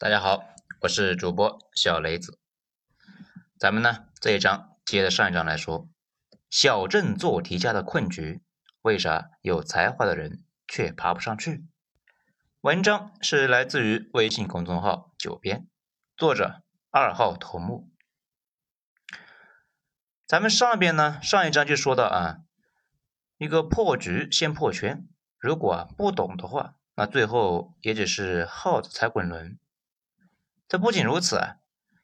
大家好，我是主播小雷子。咱们呢这一章接着上一章来说，小镇做题家的困局，为啥有才华的人却爬不上去？文章是来自于微信公众号九编，作者二号头目。咱们上边呢上一章就说到啊，一个破局先破圈，如果不懂的话，那最后也只是耗子踩滚轮。这不仅如此啊，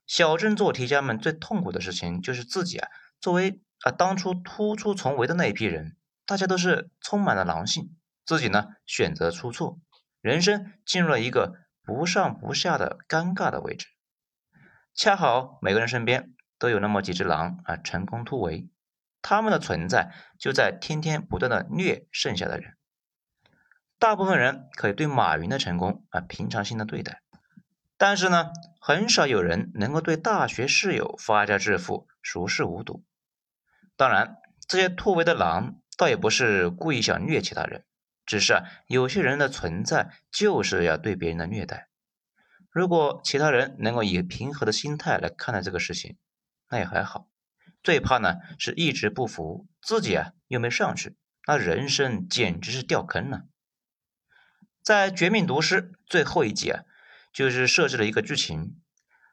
小镇做题家们最痛苦的事情就是自己啊，作为啊当初突出重围的那一批人，大家都是充满了狼性，自己呢选择出错，人生进入了一个不上不下的尴尬的位置。恰好每个人身边都有那么几只狼啊，成功突围，他们的存在就在天天不断的虐剩下的人。大部分人可以对马云的成功啊平常心的对待。但是呢，很少有人能够对大学室友发家致富熟视无睹。当然，这些突围的狼倒也不是故意想虐其他人，只是啊，有些人的存在就是要对别人的虐待。如果其他人能够以平和的心态来看待这个事情，那也还好。最怕呢是一直不服，自己啊又没上去，那人生简直是掉坑了。在《绝命毒师》最后一集啊。就是设置了一个剧情，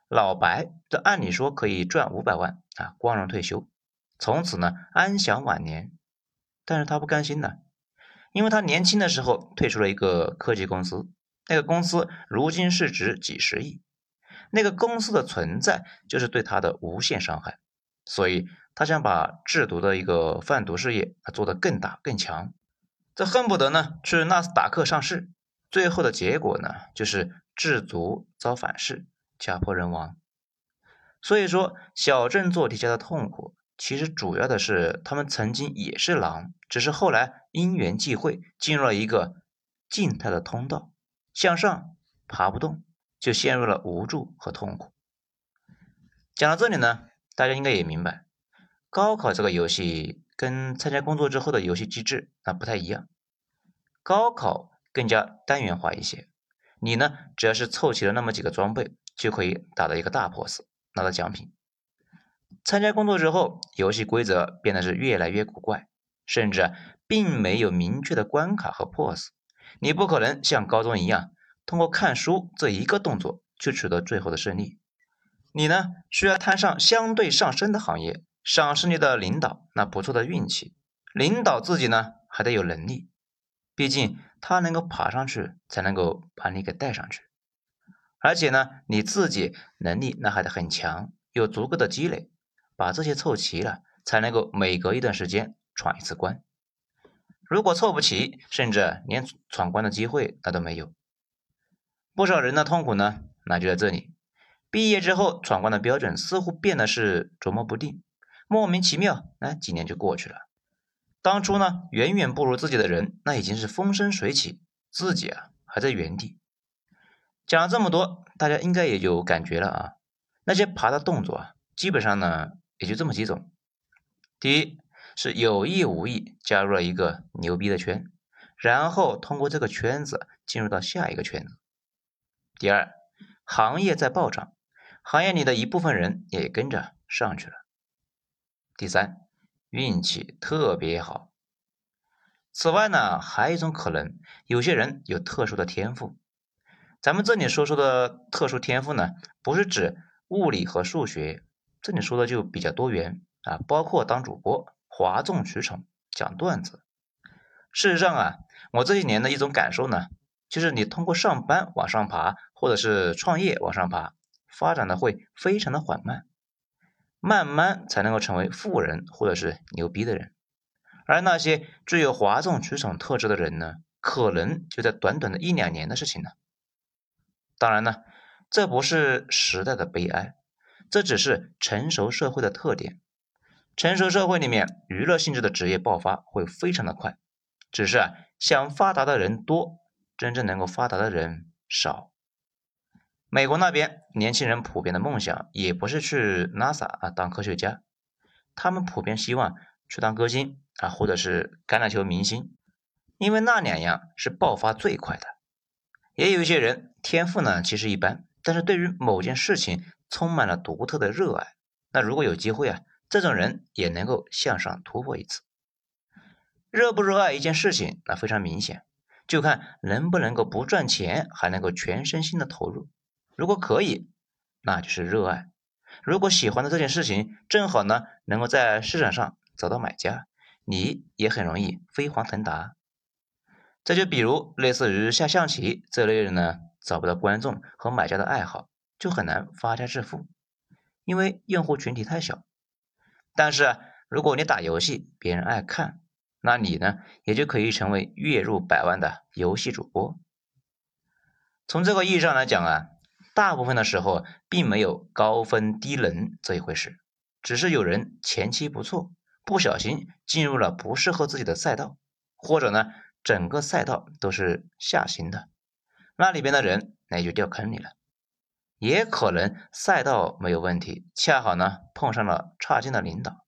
老白这按理说可以赚五百万啊，光荣退休，从此呢安享晚年。但是他不甘心呢，因为他年轻的时候退出了一个科技公司，那个公司如今市值几十亿，那个公司的存在就是对他的无限伤害，所以他想把制毒的一个贩毒事业啊做得更大更强，这恨不得呢去纳斯达克上市。最后的结果呢，就是制足遭反噬，家破人亡。所以说，小镇做题家的痛苦，其实主要的是他们曾经也是狼，只是后来因缘际会进入了一个静态的通道，向上爬不动，就陷入了无助和痛苦。讲到这里呢，大家应该也明白，高考这个游戏跟参加工作之后的游戏机制那不太一样，高考。更加单元化一些，你呢，只要是凑齐了那么几个装备，就可以打到一个大 boss，拿到奖品。参加工作之后，游戏规则变得是越来越古怪，甚至并没有明确的关卡和 boss。你不可能像高中一样，通过看书这一个动作就取得最后的胜利。你呢，需要摊上相对上升的行业，赏识你的领导那不错的运气，领导自己呢，还得有能力。毕竟他能够爬上去，才能够把你给带上去。而且呢，你自己能力那还得很强，有足够的积累，把这些凑齐了，才能够每隔一段时间闯一次关。如果凑不齐，甚至连闯关的机会那都没有。不少人的痛苦呢，那就在这里。毕业之后，闯关的标准似乎变得是琢磨不定，莫名其妙，那几年就过去了。当初呢，远远不如自己的人，那已经是风生水起，自己啊还在原地。讲了这么多，大家应该也有感觉了啊。那些爬的动作啊，基本上呢也就这么几种：第一是有意无意加入了一个牛逼的圈，然后通过这个圈子进入到下一个圈子；第二，行业在暴涨，行业里的一部分人也跟着上去了；第三。运气特别好。此外呢，还有一种可能，有些人有特殊的天赋。咱们这里说说的特殊天赋呢，不是指物理和数学，这里说的就比较多元啊，包括当主播、哗众取宠、讲段子。事实上啊，我这些年的一种感受呢，就是你通过上班往上爬，或者是创业往上爬，发展的会非常的缓慢。慢慢才能够成为富人或者是牛逼的人，而那些具有哗众取宠特质的人呢，可能就在短短的一两年的事情呢。当然呢，这不是时代的悲哀，这只是成熟社会的特点。成熟社会里面，娱乐性质的职业爆发会非常的快，只是啊，想发达的人多，真正能够发达的人少。美国那边年轻人普遍的梦想也不是去 NASA 啊当科学家，他们普遍希望去当歌星啊，或者是橄榄球明星，因为那两样是爆发最快的。也有一些人天赋呢其实一般，但是对于某件事情充满了独特的热爱。那如果有机会啊，这种人也能够向上突破一次。热不热爱一件事情，那非常明显，就看能不能够不赚钱还能够全身心的投入。如果可以，那就是热爱；如果喜欢的这件事情正好呢，能够在市场上找到买家，你也很容易飞黄腾达。这就比如类似于下象棋这类人呢，找不到观众和买家的爱好，就很难发家致富，因为用户群体太小。但是如果你打游戏，别人爱看，那你呢，也就可以成为月入百万的游戏主播。从这个意义上来讲啊，大部分的时候并没有高分低能这一回事，只是有人前期不错，不小心进入了不适合自己的赛道，或者呢。整个赛道都是下行的，那里边的人那就掉坑里了。也可能赛道没有问题，恰好呢碰上了差劲的领导，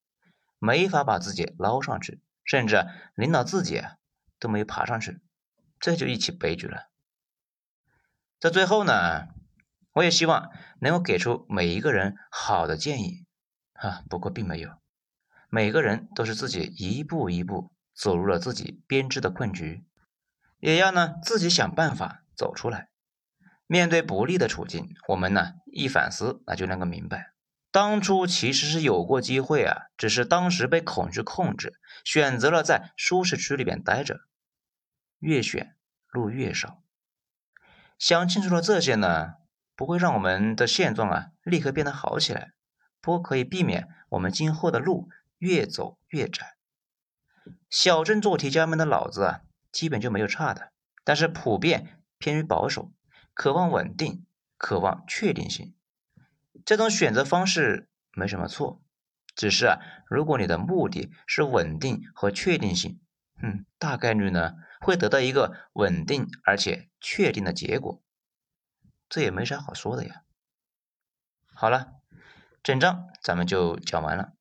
没法把自己捞上去，甚至领导自己都没爬上去，这就一起悲剧了。在最后呢，我也希望能够给出每一个人好的建议啊，不过并没有，每个人都是自己一步一步。走入了自己编织的困局，也要呢自己想办法走出来。面对不利的处境，我们呢一反思，那就能够明白，当初其实是有过机会啊，只是当时被恐惧控制，选择了在舒适区里边待着，越选路越少。想清楚了这些呢，不会让我们的现状啊立刻变得好起来，不过可以避免我们今后的路越走越窄。小镇做题家们的脑子啊，基本就没有差的，但是普遍偏于保守，渴望稳定，渴望确定性。这种选择方式没什么错，只是啊，如果你的目的是稳定和确定性，嗯，大概率呢会得到一个稳定而且确定的结果，这也没啥好说的呀。好了，整章咱们就讲完了，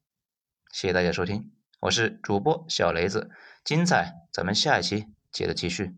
谢谢大家收听。我是主播小雷子，精彩，咱们下一期接着继续。